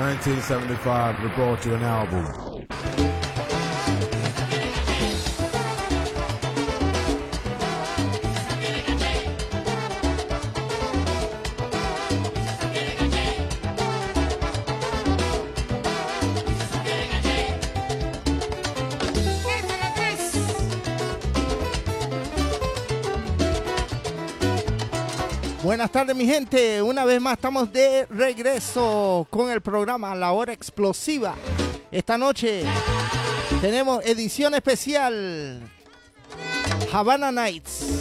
1975, we brought you an album. Buenas tardes mi gente, una vez más estamos de regreso con el programa La Hora Explosiva. Esta noche tenemos edición especial Havana Nights,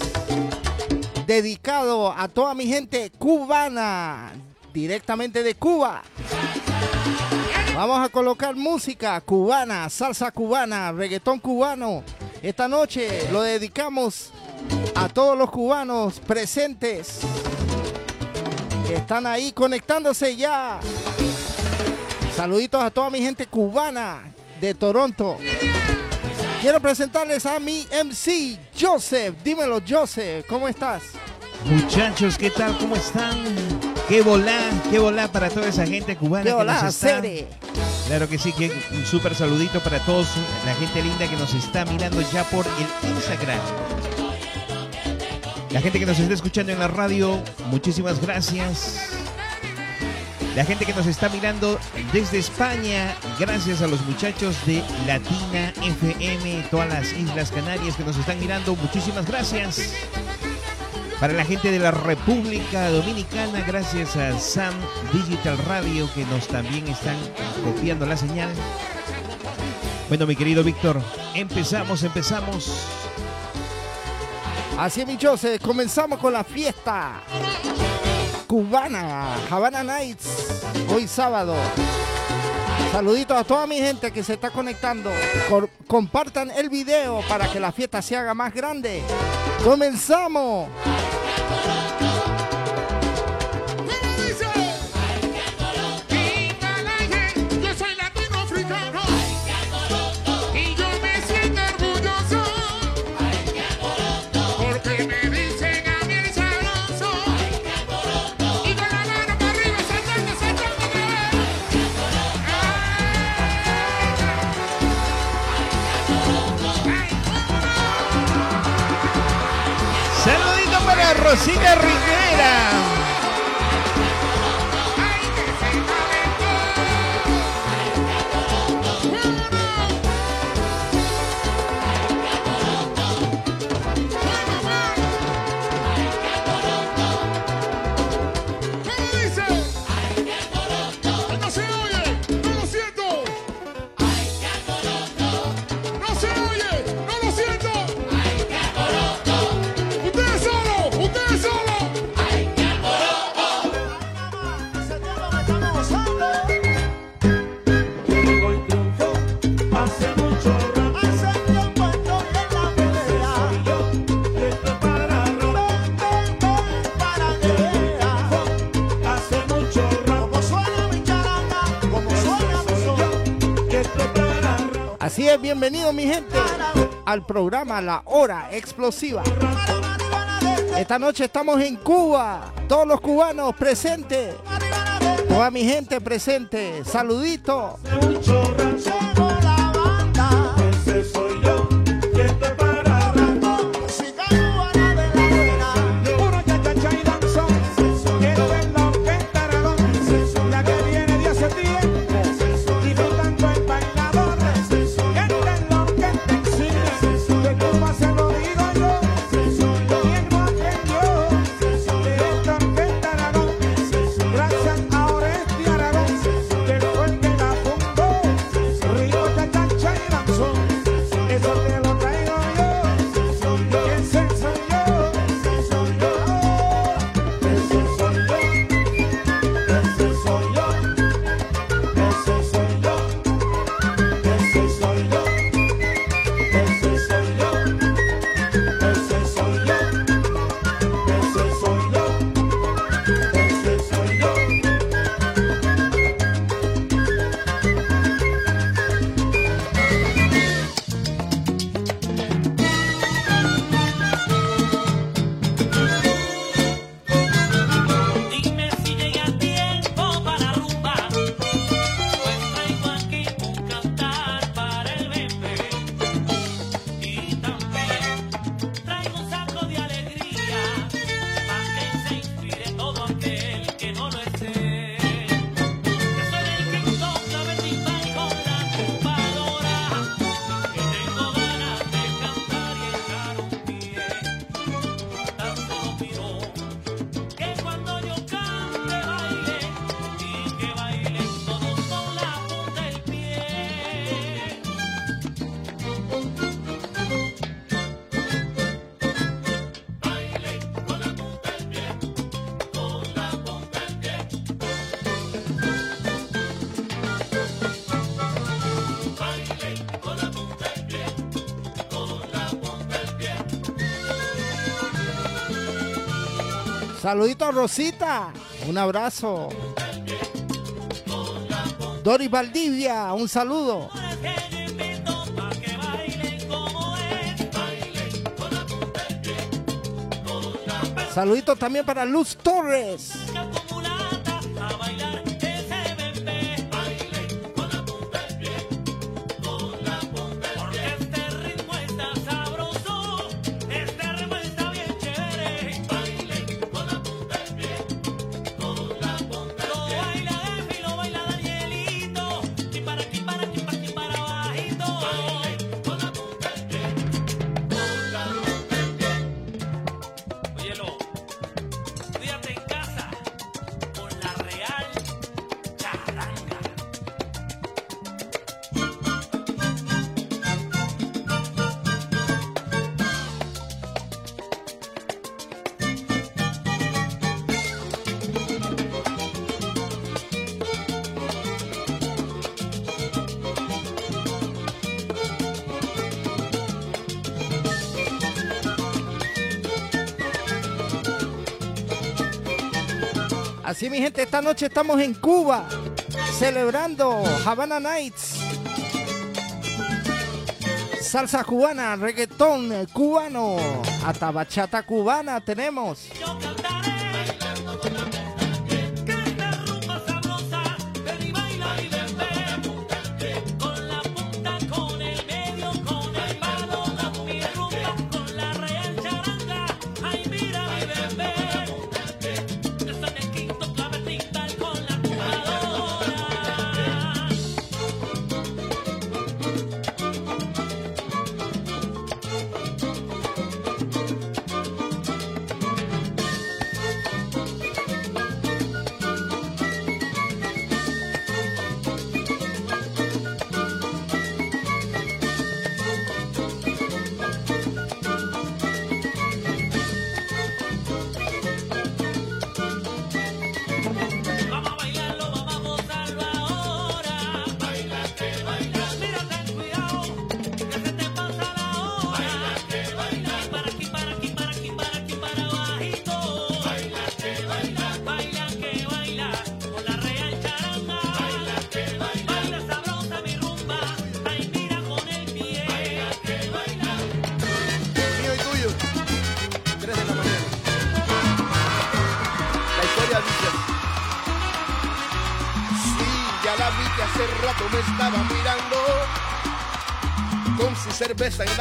dedicado a toda mi gente cubana, directamente de Cuba. Vamos a colocar música cubana, salsa cubana, reggaetón cubano. Esta noche lo dedicamos a todos los cubanos presentes que están ahí conectándose ya. Saluditos a toda mi gente cubana de Toronto. Quiero presentarles a mi MC, Joseph. Dímelo, Joseph, ¿cómo estás? Muchachos, ¿qué tal? ¿Cómo están? Qué volá, qué volá para toda esa gente cubana ¿Qué que nos está. Claro que sí, que un súper saludito para todos, la gente linda que nos está mirando ya por el Instagram. La gente que nos está escuchando en la radio, muchísimas gracias. La gente que nos está mirando desde España, gracias a los muchachos de Latina FM, todas las Islas Canarias que nos están mirando, muchísimas gracias. Para la gente de la República Dominicana, gracias a Sam Digital Radio que nos también están copiando la señal. Bueno, mi querido Víctor, empezamos, empezamos. Así es, mi. Comenzamos con la fiesta cubana, Havana Nights, hoy sábado. Saluditos a toda mi gente que se está conectando. Compartan el video para que la fiesta se haga más grande. Comenzamos. China Rivera. Bienvenido mi gente al programa La Hora Explosiva. Esta noche estamos en Cuba, todos los cubanos presentes, toda mi gente presente, saludito. Saludito a Rosita. Un abrazo. Doris Valdivia, un saludo. Saludito también para Luz Torres. Así mi gente, esta noche estamos en Cuba celebrando Havana Nights. Salsa cubana, reggaetón cubano, hasta bachata cubana tenemos.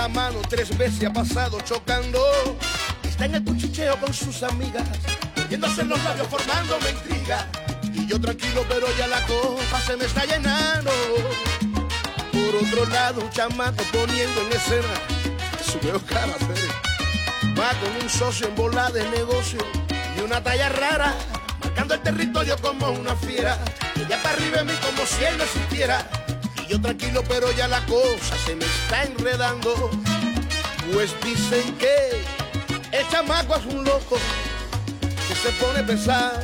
Mano, tres veces ha pasado chocando. Está en el cuchicheo con sus amigas, viéndose en los labios formándome intriga. Y yo tranquilo, pero ya la copa se me está llenando. Por otro lado, un chamaco poniendo en escena su veo cara. Va con un socio en bola de negocio y una talla rara, marcando el territorio como una fiera. Ella para arriba de mí como si él no existiera. Yo tranquilo, pero ya la cosa se me está enredando. Pues dicen que el chamaco es un loco que se pone pesado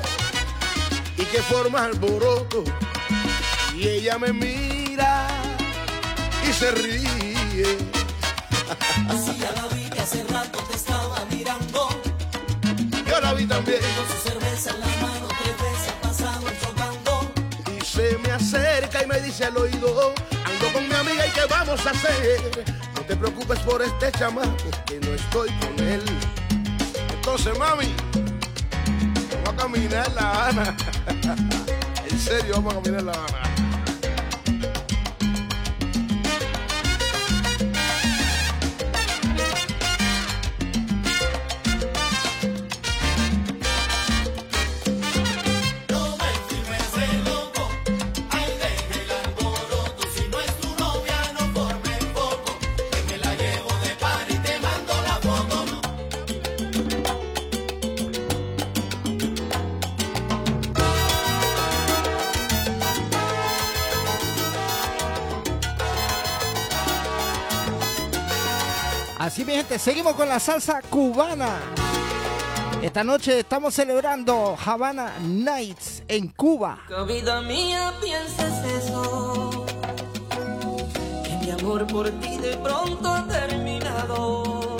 y que forma alboroto. Y ella me mira y se ríe. Si ya la vi que hace rato te estaba mirando. Yo la vi también. Con su cerveza en la mano, al oído, ando con mi amiga y qué vamos a hacer. No te preocupes por este chamaco, que no estoy con él. Entonces, mami, vamos a caminar la Ana. en serio, vamos a caminar la Ana. Así mi gente, seguimos con la salsa cubana. Esta noche estamos celebrando Havana Nights en Cuba. Vida mía pienses eso, que mi amor por ti de pronto ha terminado.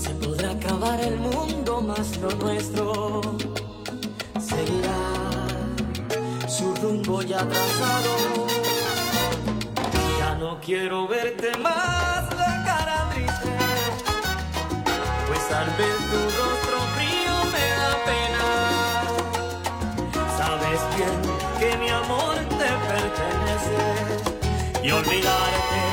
Se podrá acabar el mundo más lo nuestro seguirá su rumbo ya trazado. Ya no quiero verte más pues al ver tu rostro frío me da pena. Sabes bien que mi amor te pertenece y olvidarte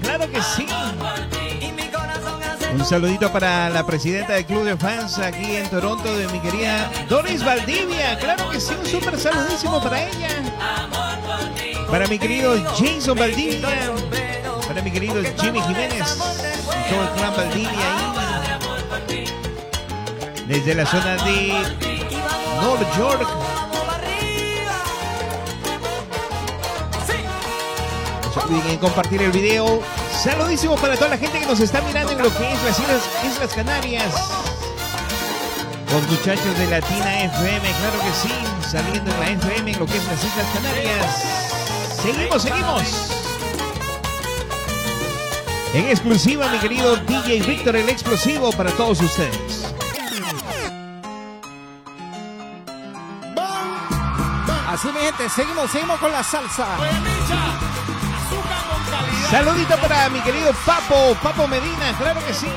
claro que sí. Un saludito para la presidenta del club de fans aquí en Toronto de mi querida Doris Valdivia. Claro que sí, un súper saludísimo para ella. Para mi querido Jason Valdivia. Para mi querido Jimmy Jiménez. Y todo el clan Valdivia. Desde la zona de North York. En compartir el video. Saludísimo para toda la gente que nos está mirando en lo que es las Islas, Islas Canarias. Los muchachos de Latina FM, claro que sí, saliendo en la FM en lo que es las Islas Canarias. Seguimos, seguimos. En exclusiva, mi querido DJ Víctor el Explosivo para todos ustedes. Así mi gente, seguimos, seguimos con la salsa. Saludito para mi querido Papo, Papo Medina, claro que sí.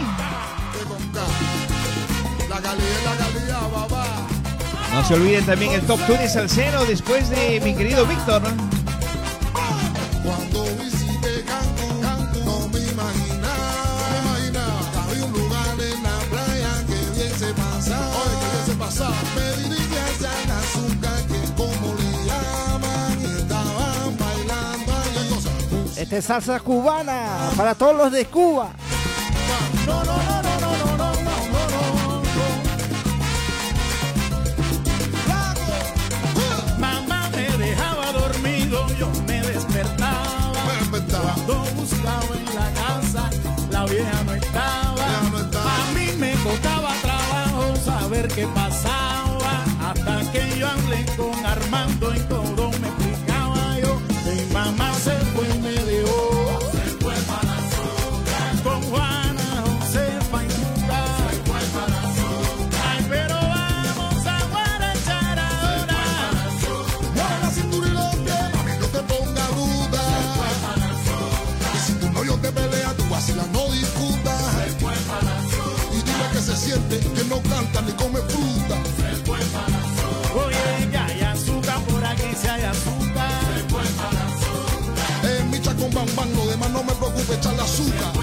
No se olviden también el Top 2 de Salcero después de mi querido Víctor. Esta es salsa cubana para todos los de Cuba. que no canta ni come fruta. Se fue para. Oye, ya hay azúcar, por aquí si hay azúcar. Se fue. En mi chacón bambán, lo demás no me preocupe, echarle azúcar.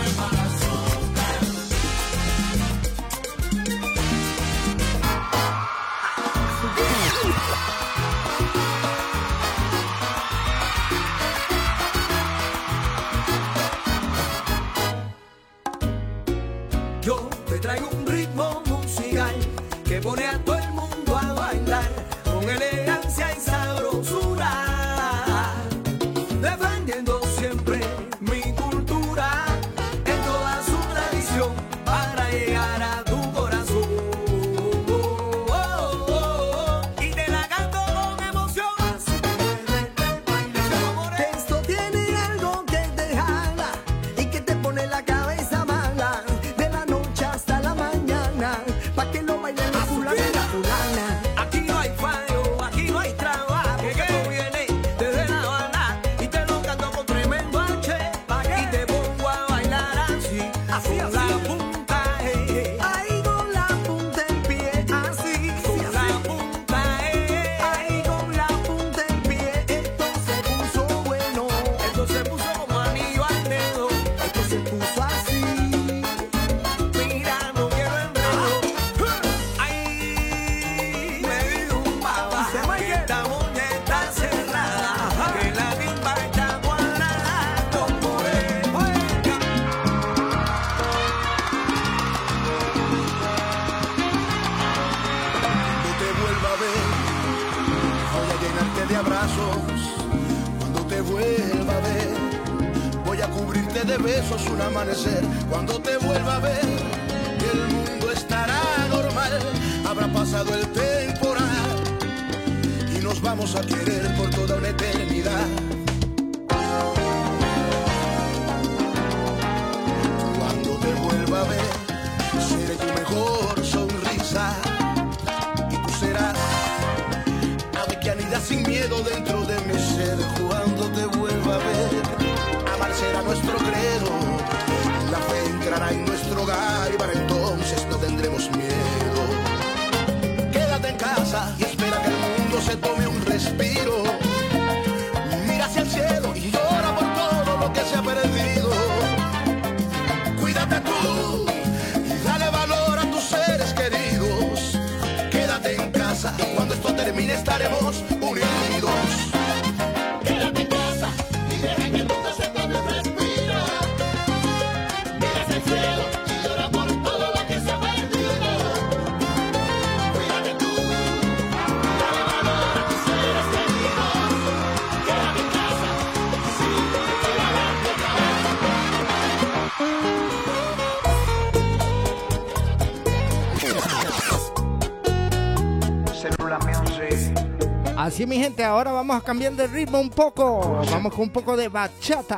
Así mi gente, ahora vamos a cambiar de ritmo un poco. Vamos con un poco de bachata.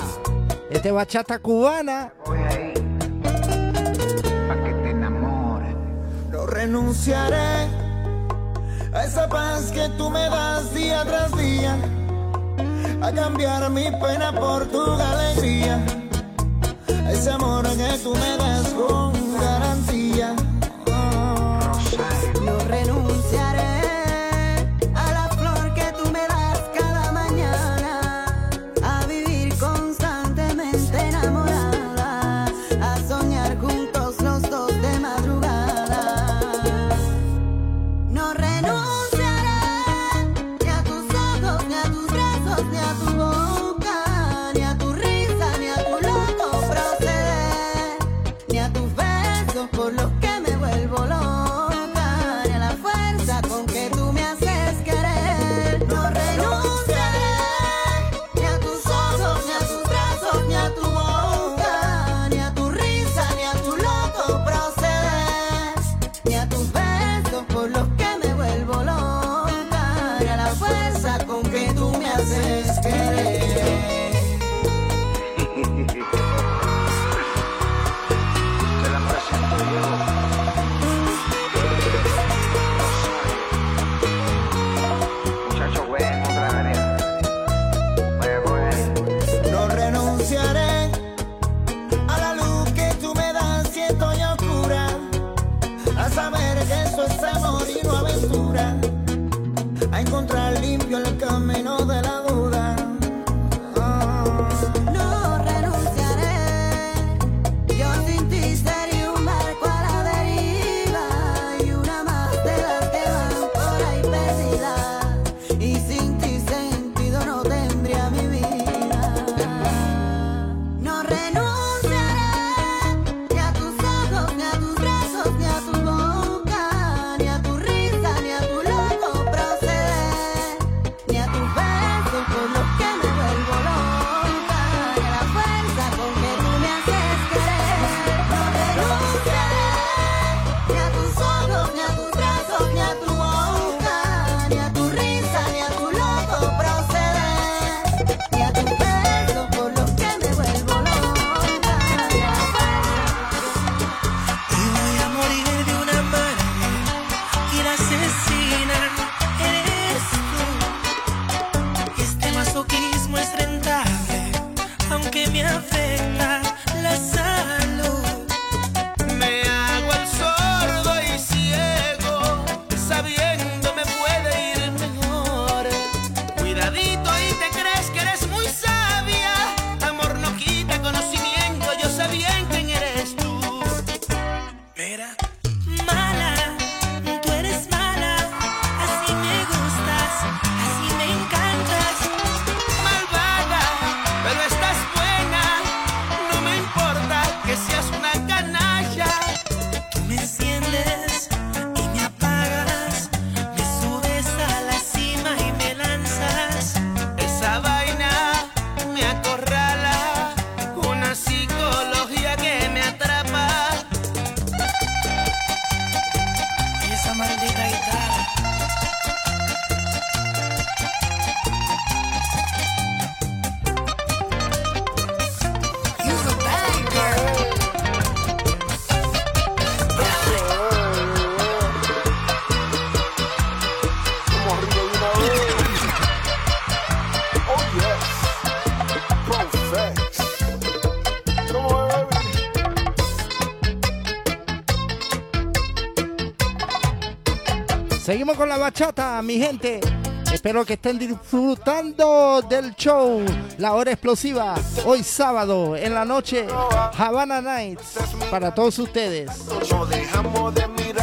Este es bachata cubana. Voy ahí, pa que te enamores. No renunciaré a esa paz que tú me das día tras día. A cambiar mi pena por tu alegría. A ese amor que tú me das con Seguimos con la bachata, mi gente. Espero que estén disfrutando del show La Hora Explosiva, hoy sábado en la noche, Havana Nights, para todos ustedes.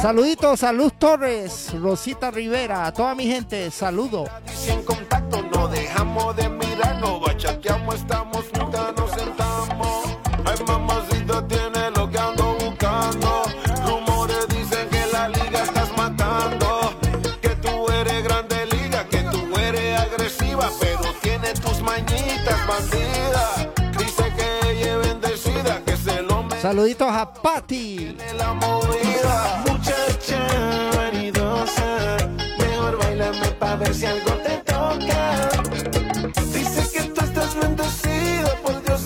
Saluditos Salud Torres, Rosita Rivera, a toda mi gente, saludo. Sin contacto, no dejamos de estamos Saluditos a Patti. Mejor bailame pa' ver si algo te toca. Dices que tú estás bendecida por Dios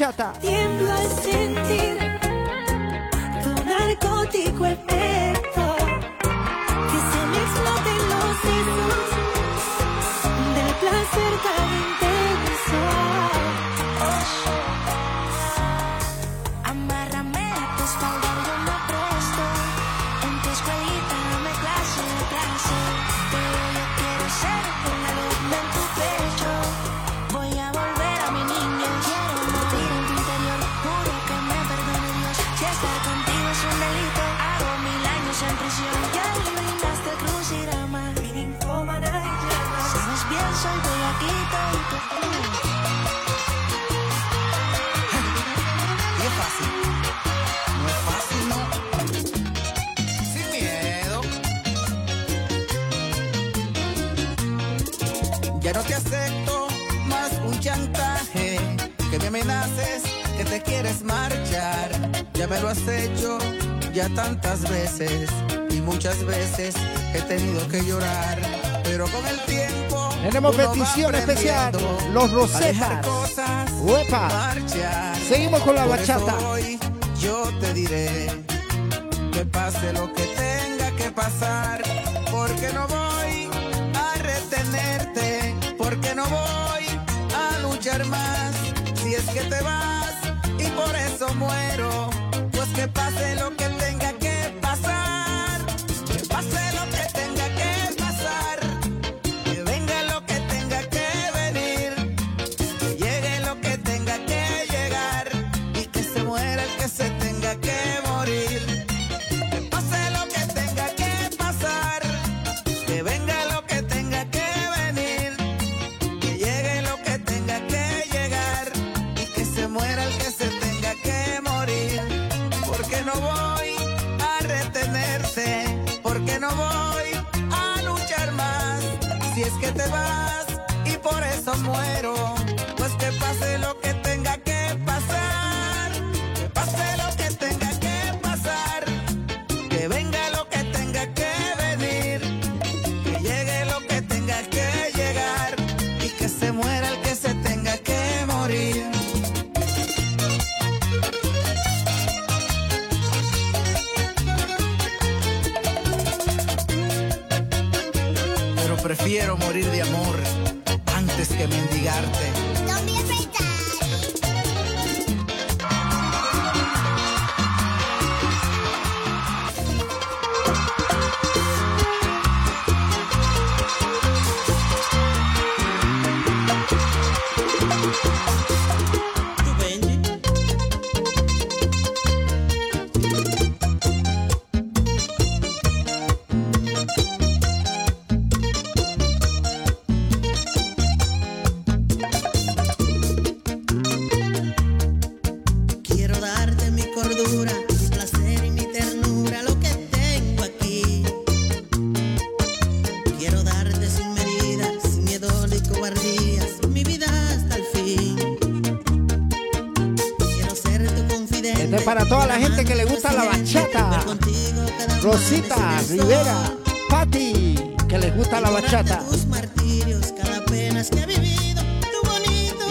Chata. Tiembla sin no te acepto más un chantaje. Que me amenaces que te quieres marchar. Ya me lo has hecho ya tantas veces. Y muchas veces he tenido que llorar, pero con el tiempo tenemos petición especial, los Rosetas. Uepa. Seguimos con la bachata. Hoy yo te diré que pase lo que tenga que pasar, porque no voy a retenerte, porque no voy a luchar más. Si es que te vas y por eso muero, pues que pase lo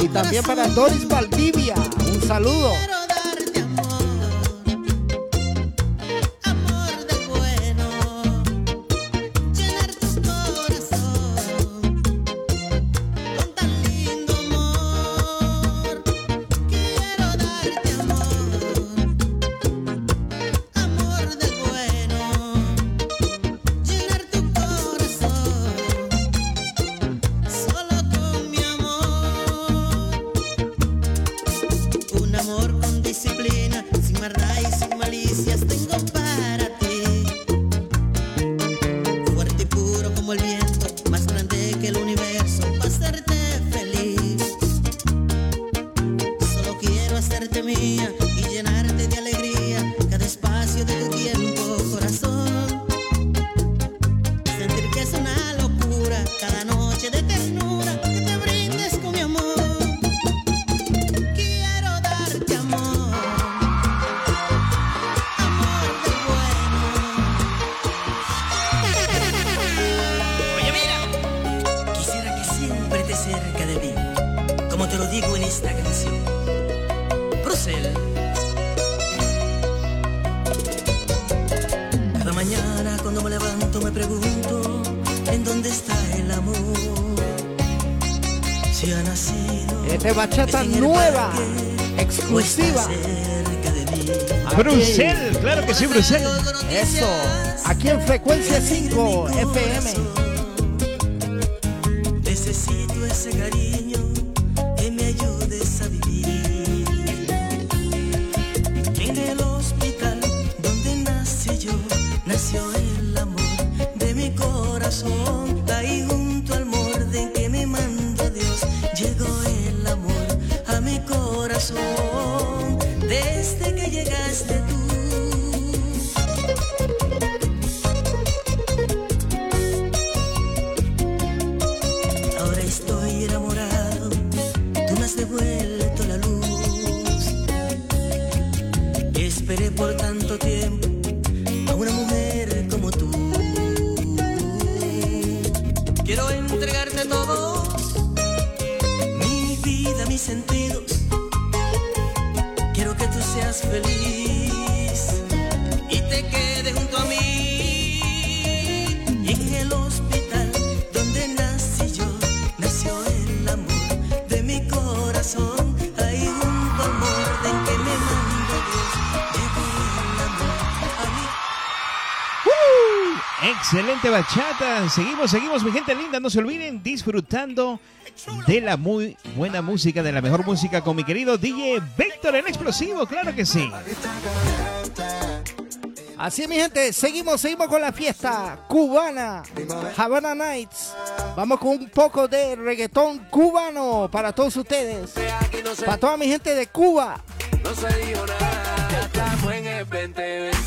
Y también para Doris Valdivia. Un saludo. Esta bachata nueva, exclusiva. Ah, Brusel, claro que sí, Brusel. Eso, aquí en frecuencia 5 FM. Necesito ese cariño. seguimos, seguimos, mi gente linda. No se olviden disfrutando de la muy buena música, de la mejor música con mi querido DJ Víctor el Explosivo, claro que sí. Así es, mi gente, seguimos, seguimos con la fiesta cubana, Havana Nights. Vamos con un poco de reggaetón cubano para todos ustedes, para toda mi gente de Cuba. No se dijo nada, estamos en el 2020.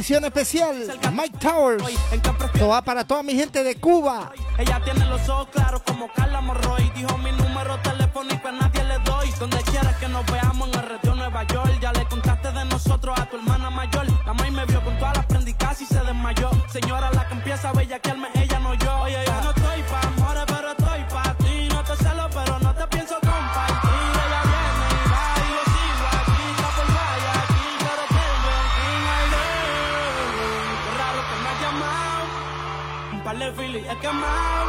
edición especial. Mike Towers. Esto va para toda mi gente de Cuba. Ella tiene los ojos claros como Carla Morroy. Dijo mi número telefónico a nadie le doy. Donde quiera que nos veamos en el retiro Nueva York. Ya le contaste de nosotros a tu hermana mayor. La May me vio con todas las prendicas y se desmayó. Señora like I'm.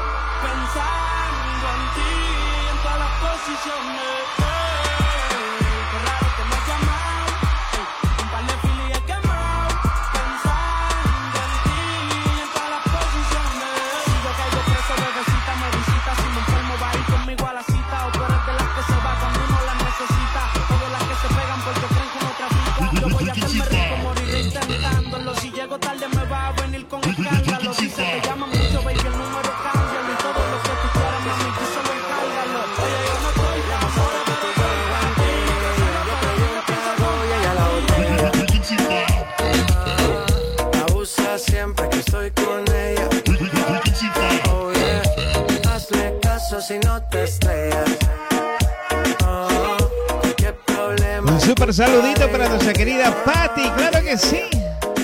saludito para nuestra querida Patty, claro que sí.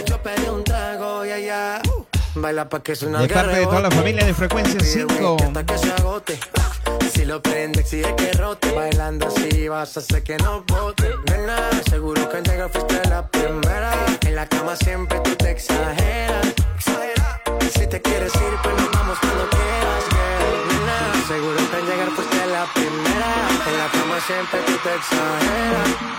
Yo pedí un trago y allá. Baila pa' que suena De parte de toda la familia de Frecuencia 5. Si lo prende, exige que rote. Bailando así vas a hacer que no bote. Nena, seguro que al llegar fuiste la primera. En la cama siempre tú te exageras. Si te quieres ir, pues nos vamos cuando quieras. Seguro está en llegar fuiste la primera. En la cama siempre tú te exageras.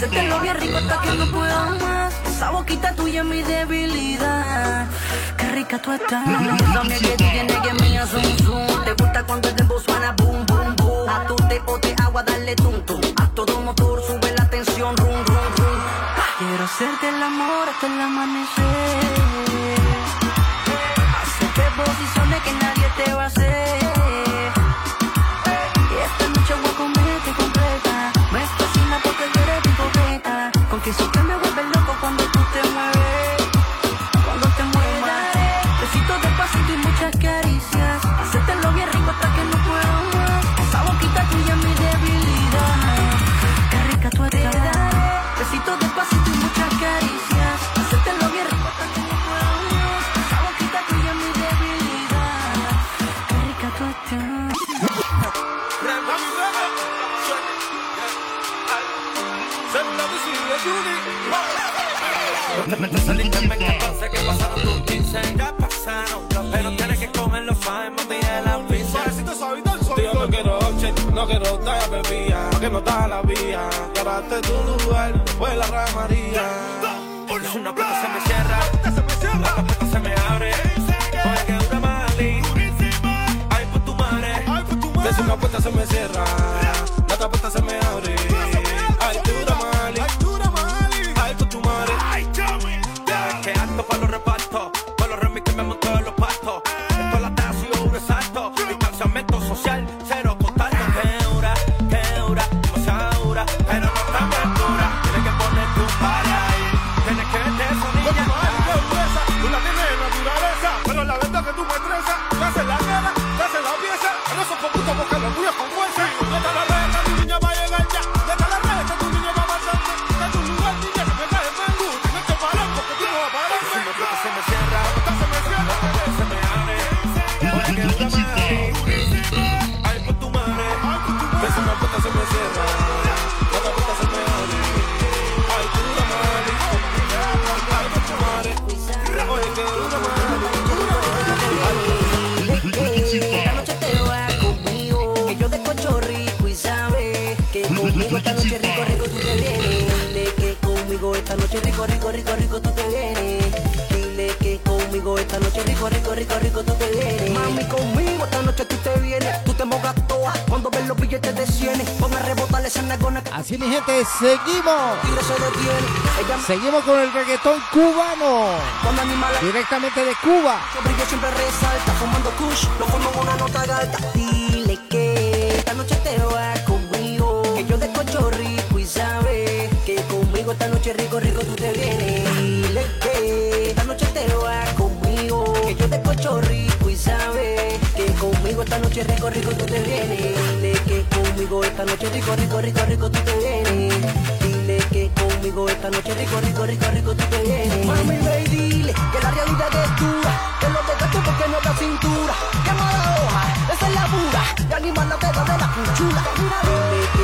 Caricias. Hacértelo bien rico hasta que no puedo más. Esa boquita tuya es mi debilidad. Qué rica tú estás. Dame que tú tienes que mía, zoom, zoom. Te gusta cuando el dembow suena boom, boom, boom. A tu te o te agua, dale tum, tum. A todo motor sube la tensión, rum, rum, rum. Quiero hacerte el amor hasta el amanecer. Hacerte posiciones que nadie te va a hacer. Shake, no quiero estar bebida Que no está la vía. Y ahora te tu lugar, pues la ramaría. Es una puerta se me cierra La puerta se me abre. Oye, que una mali Ay, por tu madre. Desde una puerta se me cierra rico, rico, rico, rico tú te vienes. Dile que conmigo esta noche rico, rico, rico, rico tú te vienes. Mami, conmigo esta noche tú te vienes, tú te mojas toda cuando ves los billetes de 100. Pon a rebotar esa nalgona que Así mi gente, seguimos. tiro se detiene. Ella Seguimos con el reggaetón cubano. Directamente de Cuba. Su brillo siempre resalta, fumando kush, lo fumo en una nota alta. Noche rico, rico tú te vienes. Dile que esta noche te vas conmigo, que yo descocho rico y sabes que conmigo esta noche rico, rico tú te vienes. Dile que conmigo esta noche rico, rico, rico, rico tú te vienes. Dile que conmigo esta noche rico, rico, rico, rico tú te vienes. Mami, ve y dile que la realidad es dura, que los desgastos porque no da cintura. Quema la hoja, esa es la pura, y anima la pega de la cuchula. Que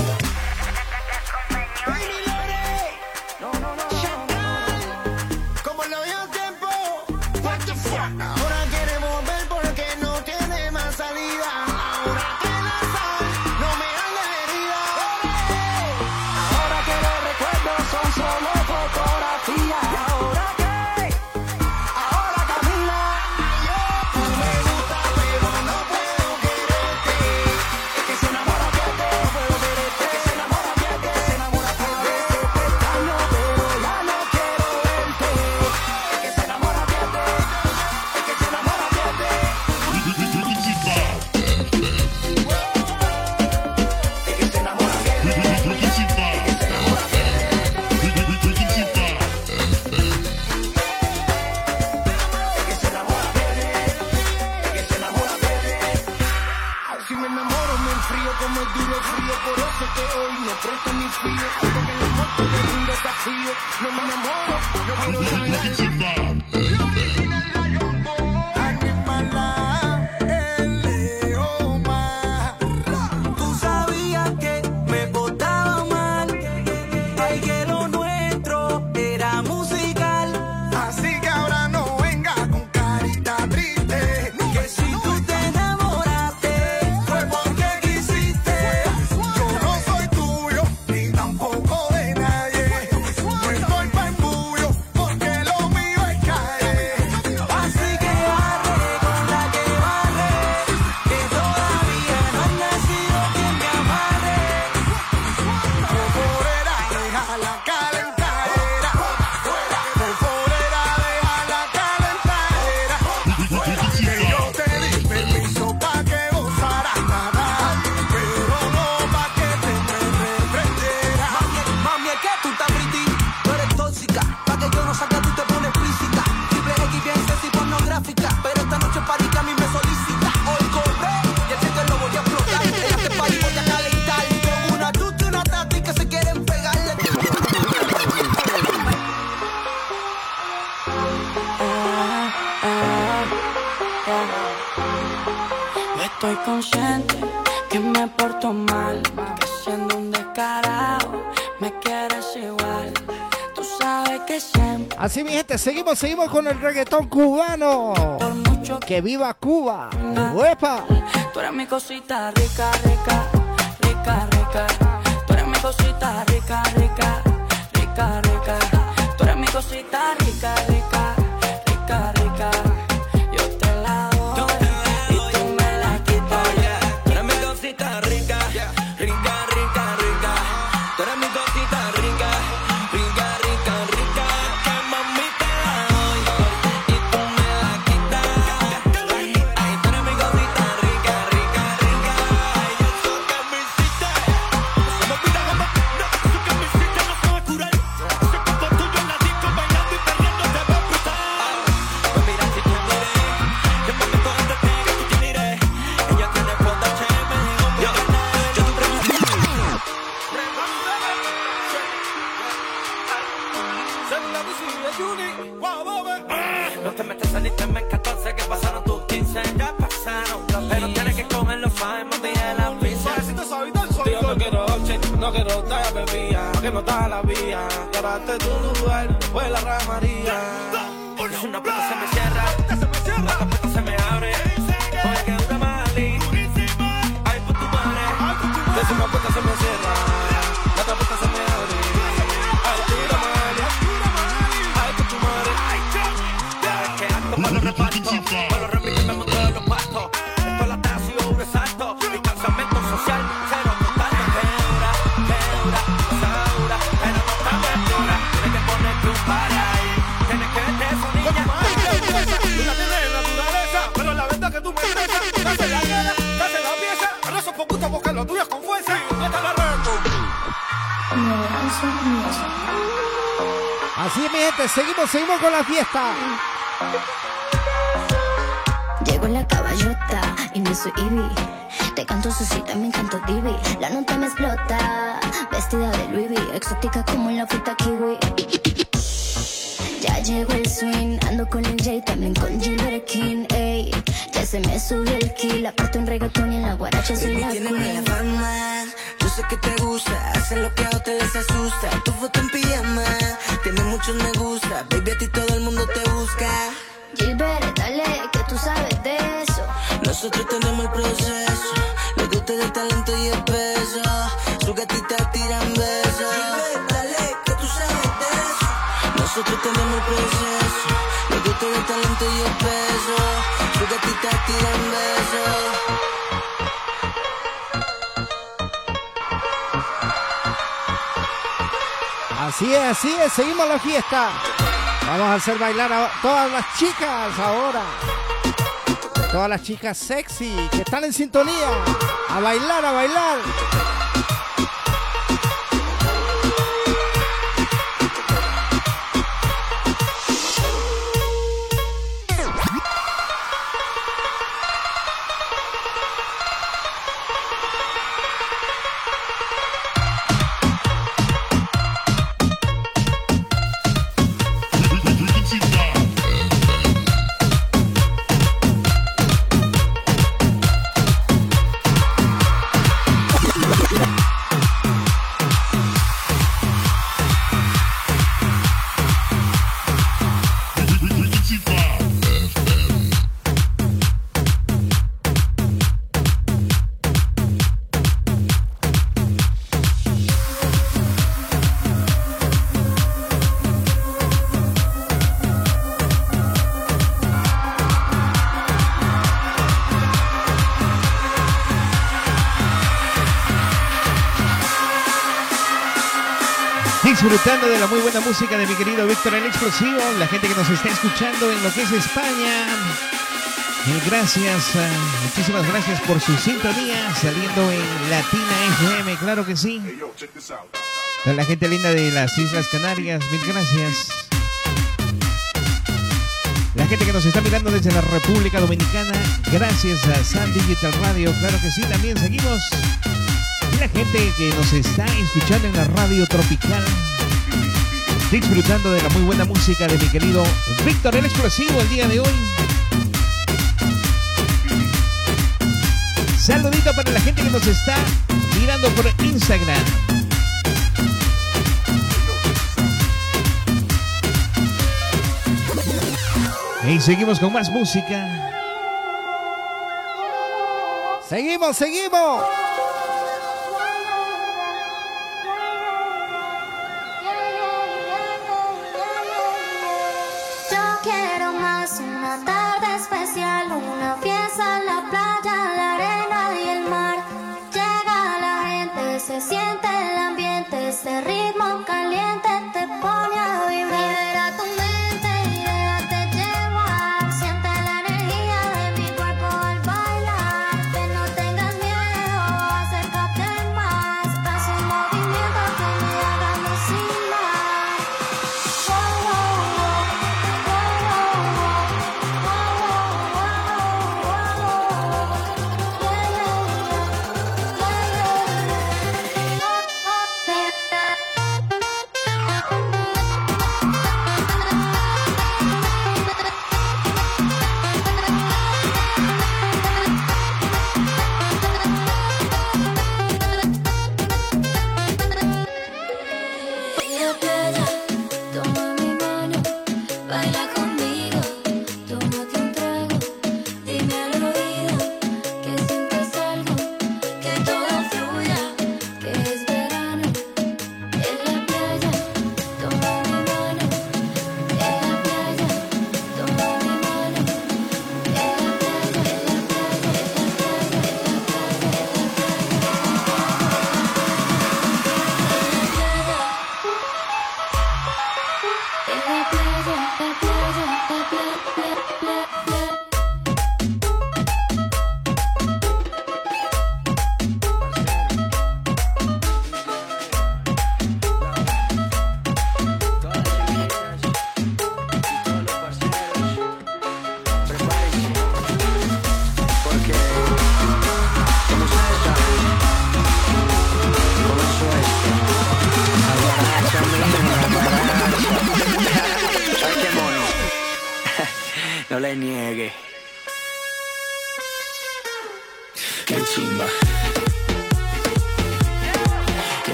me me enfrío como el duro frío Por eso que hoy no presto ni frío Porque en la moto es un desafío. No me enamoro, no quiero ganar seguimos, seguimos con el reggaetón cubano. Que viva Cuba. ¡Uepa! Tú eres mi cosita rica, rica, rica, rica. Tú eres mi cosita rica, rica, rica, rica. Tú eres mi cosita rica, rica. Así es, así es, seguimos la fiesta. Vamos a hacer bailar a todas las chicas ahora. Todas las chicas sexy que están en sintonía. A bailar, a bailar. disfrutando de la muy buena música de mi querido Víctor el Explosivo, la gente que nos está escuchando en lo que es España. Y gracias, eh, muchísimas gracias por su sintonía, saliendo en Latina FM, claro que sí. A la gente linda de las Islas Canarias, mil gracias. La gente que nos está mirando desde la República Dominicana, gracias a San Digital Radio, claro que sí, también seguimos y la gente que nos está escuchando en la radio tropical disfrutando de la muy buena música de mi querido Víctor el Explosivo el día de hoy. Saludito para la gente que nos está mirando por Instagram. Y seguimos con más música. Seguimos, seguimos. más, una tarde especial, una fiesta en la playa, la arena y el mar. Llega la gente, se siente el ambiente, este ritmo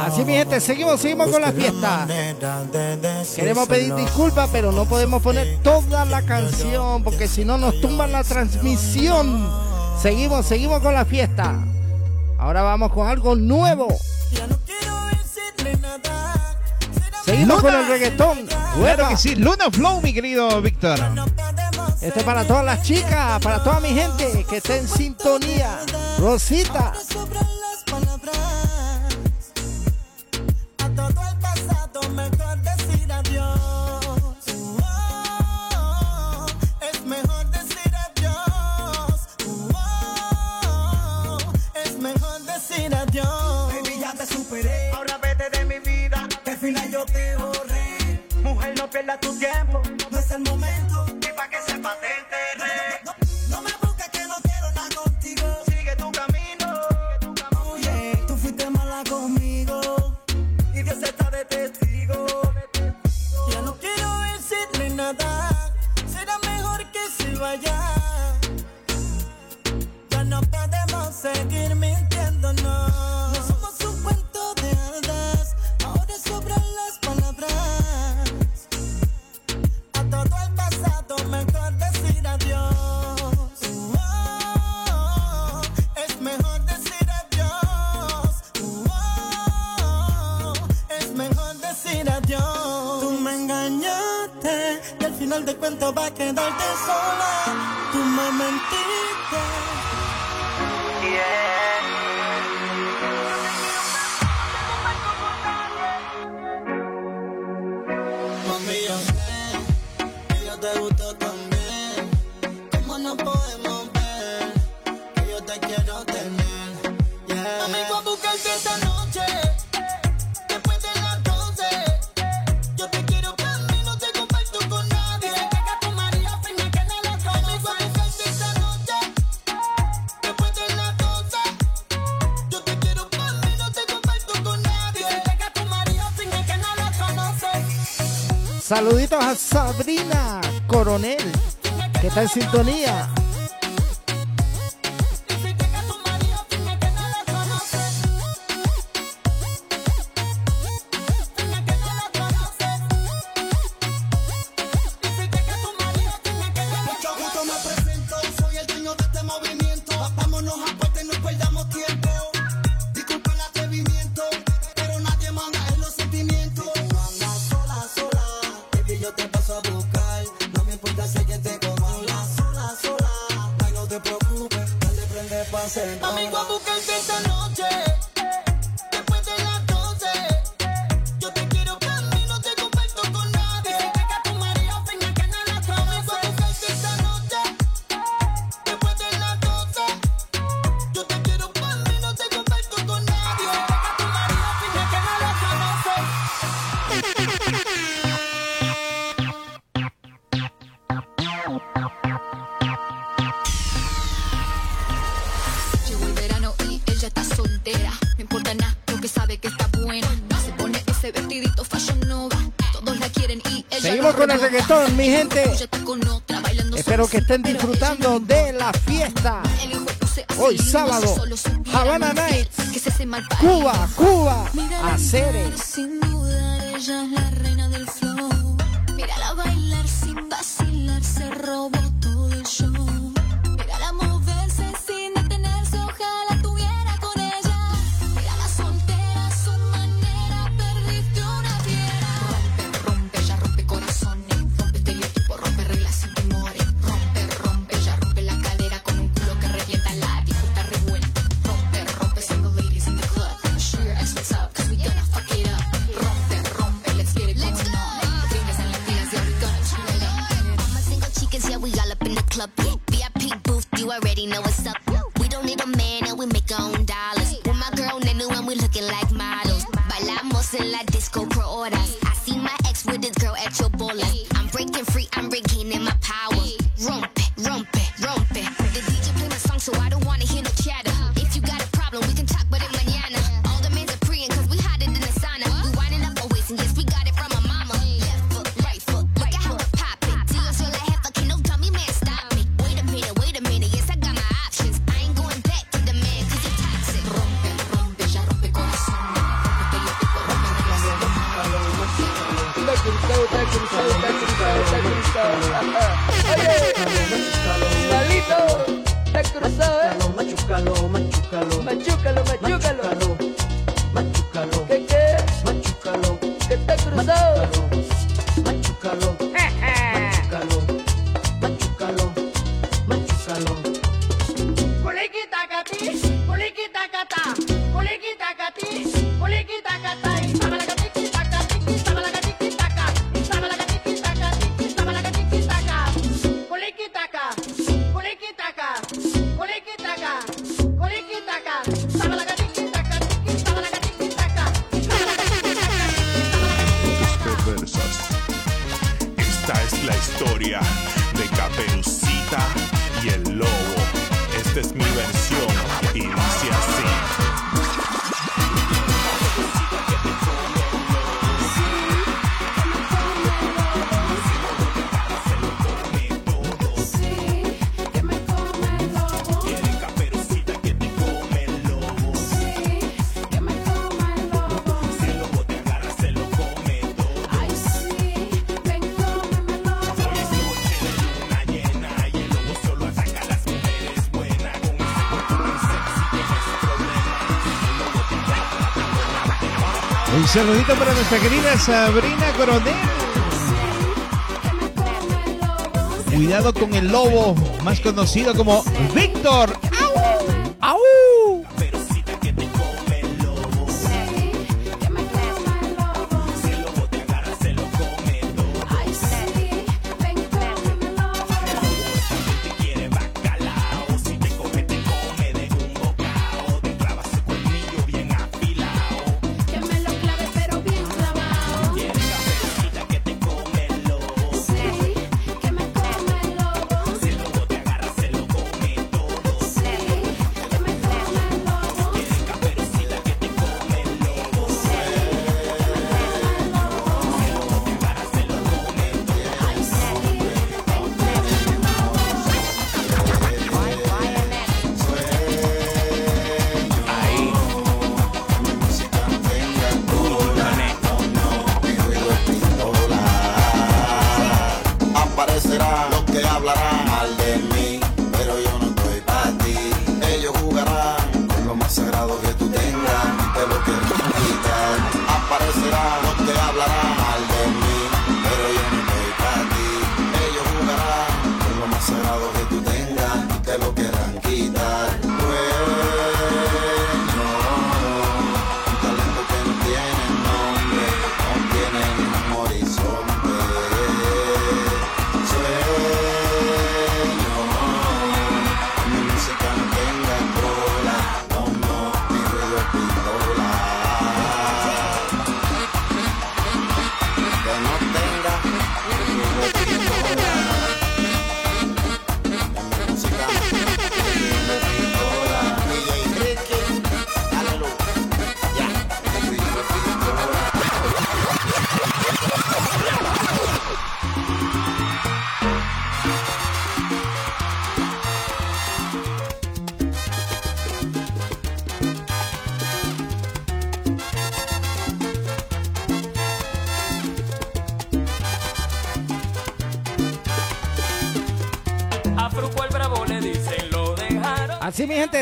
Así mi gente, seguimos, seguimos con la fiesta. Queremos pedir disculpas, pero no podemos poner toda la canción porque si no nos tumban la transmisión. Seguimos, seguimos con la fiesta. Ahora vamos con algo nuevo. Seguimos Luna. con el reggaetón. Bueno que sí, Luna Flow, mi querido Víctor. Esto es para todas las chicas, para toda mi gente que esté en sintonía. Rosita. sintonía. estén disfrutando de la fiesta. Hoy sábado, Havana Nights, Cuba, Cuba, Aceres. Saludito para nuestra querida Sabrina Coronel. Cuidado con el lobo, más conocido como Víctor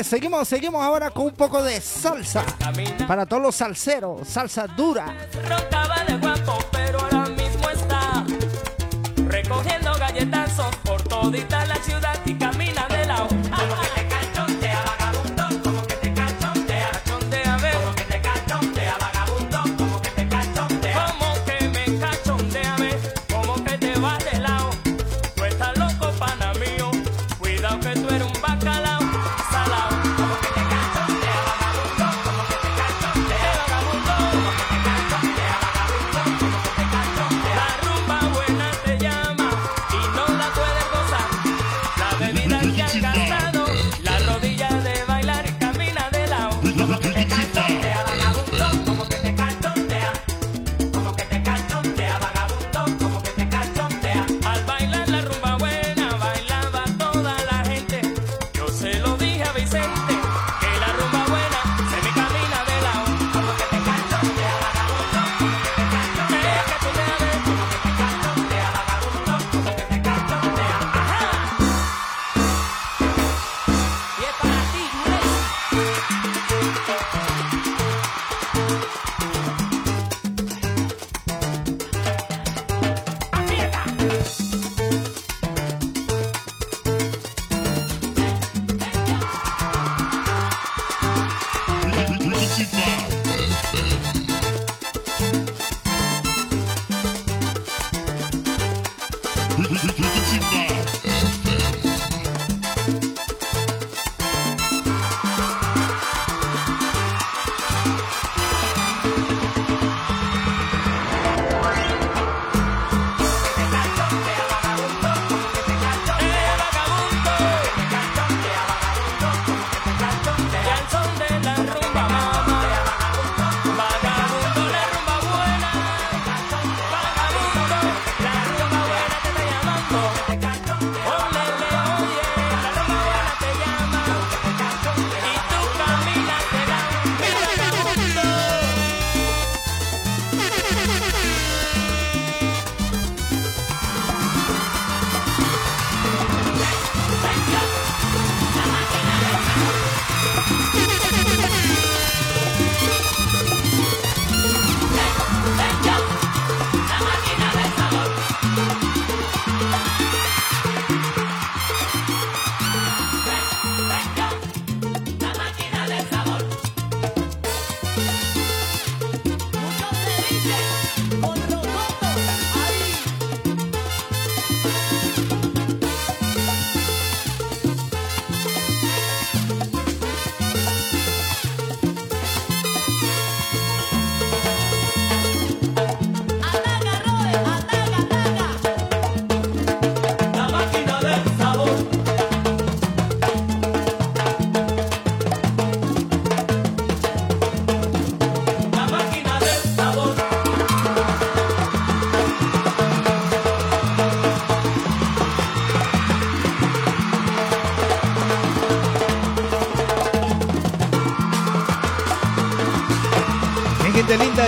seguimos, seguimos ahora con un poco de salsa. Para todos los salseros, salsa dura,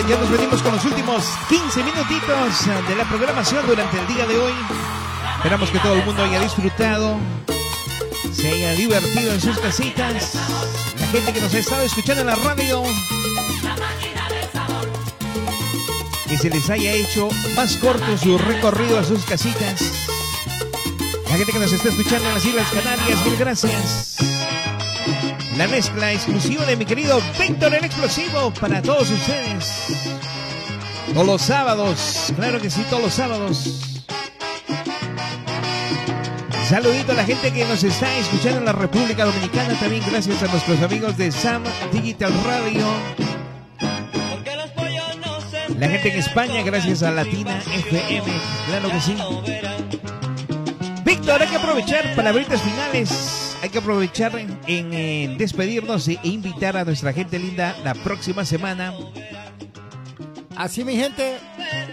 ya nos venimos con los últimos 15 minutitos de la programación durante el día de hoy. Esperamos que todo el mundo haya disfrutado, se haya divertido en sus casitas. La gente que nos ha estado escuchando en la radio, que se les haya hecho más corto su recorrido a sus casitas. La gente que nos está escuchando en las Islas Canarias, mil gracias. La mezcla exclusiva de mi querido Víctor el Explosivo para todos ustedes. Todos los sábados, claro que sí, todos los sábados. Saludito a la gente que nos está escuchando en la República Dominicana, también gracias a nuestros amigos de Sam Digital Radio. La gente en España, gracias a Latina FM, claro que sí. Víctor, hay que aprovechar palabritas finales. Que aprovechar en, en, despedirnos e invitar a nuestra gente linda la próxima semana. Así mi gente,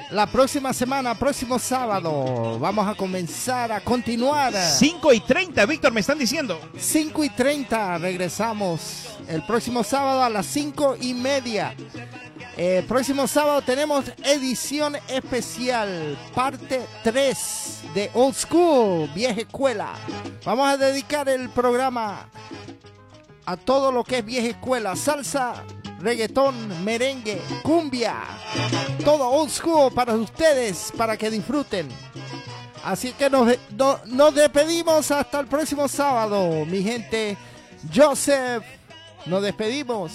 la próxima semana, próximo sábado, vamos a comenzar a continuar. 5 y 30, Víctor, me están diciendo. 5 y 30, regresamos el próximo sábado a las 5 y media. Eh, próximo sábado tenemos edición especial, parte 3 de Old School, vieja escuela. Vamos a dedicar el programa a todo lo que es vieja escuela, salsa, reggaetón, merengue, cumbia, todo old school para ustedes, para que disfruten. Así que nos, no- nos despedimos hasta el próximo sábado, mi gente. Joseph, nos despedimos.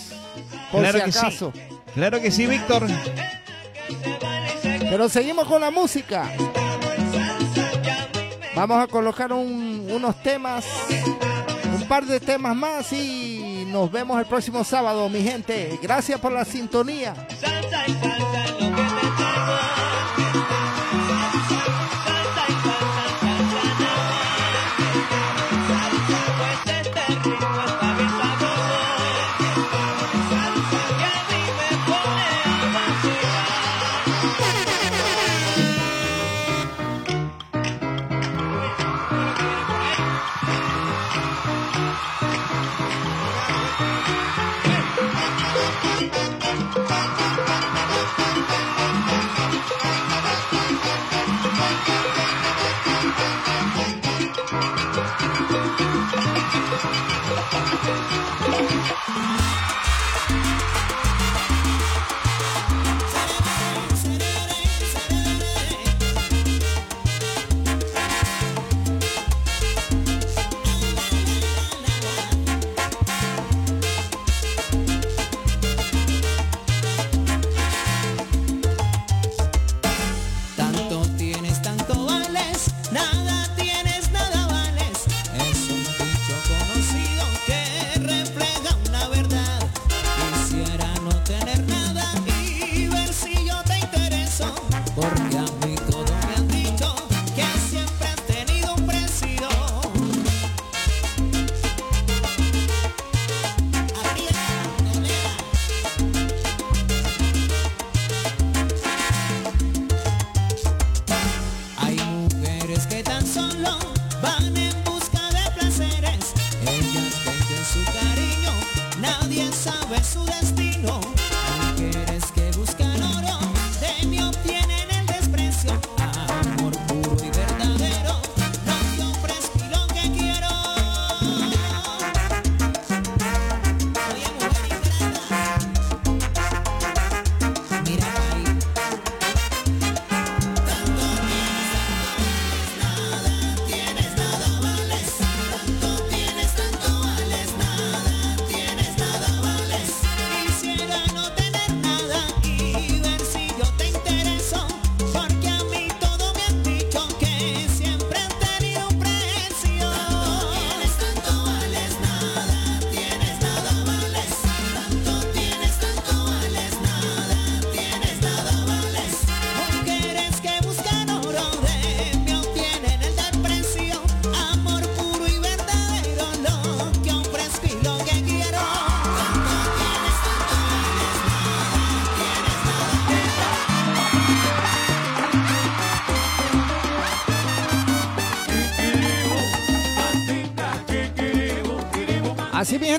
Por claro si que acaso. sí. Claro que sí, Víctor. Pero seguimos con la música. Vamos a colocar un- unos temas, un par de temas más y nos vemos el próximo sábado, mi gente. Gracias por la sintonía.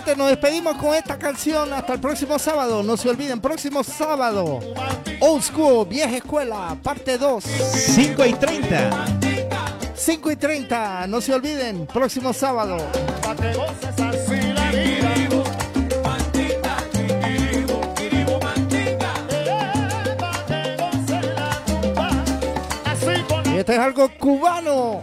Gente, nos despedimos con esta canción hasta el próximo sábado. No se olviden, próximo sábado. Old School, vieja escuela, parte 2. 5 y 30. 5 y 30, no se olviden, próximo sábado. Y este es algo cubano.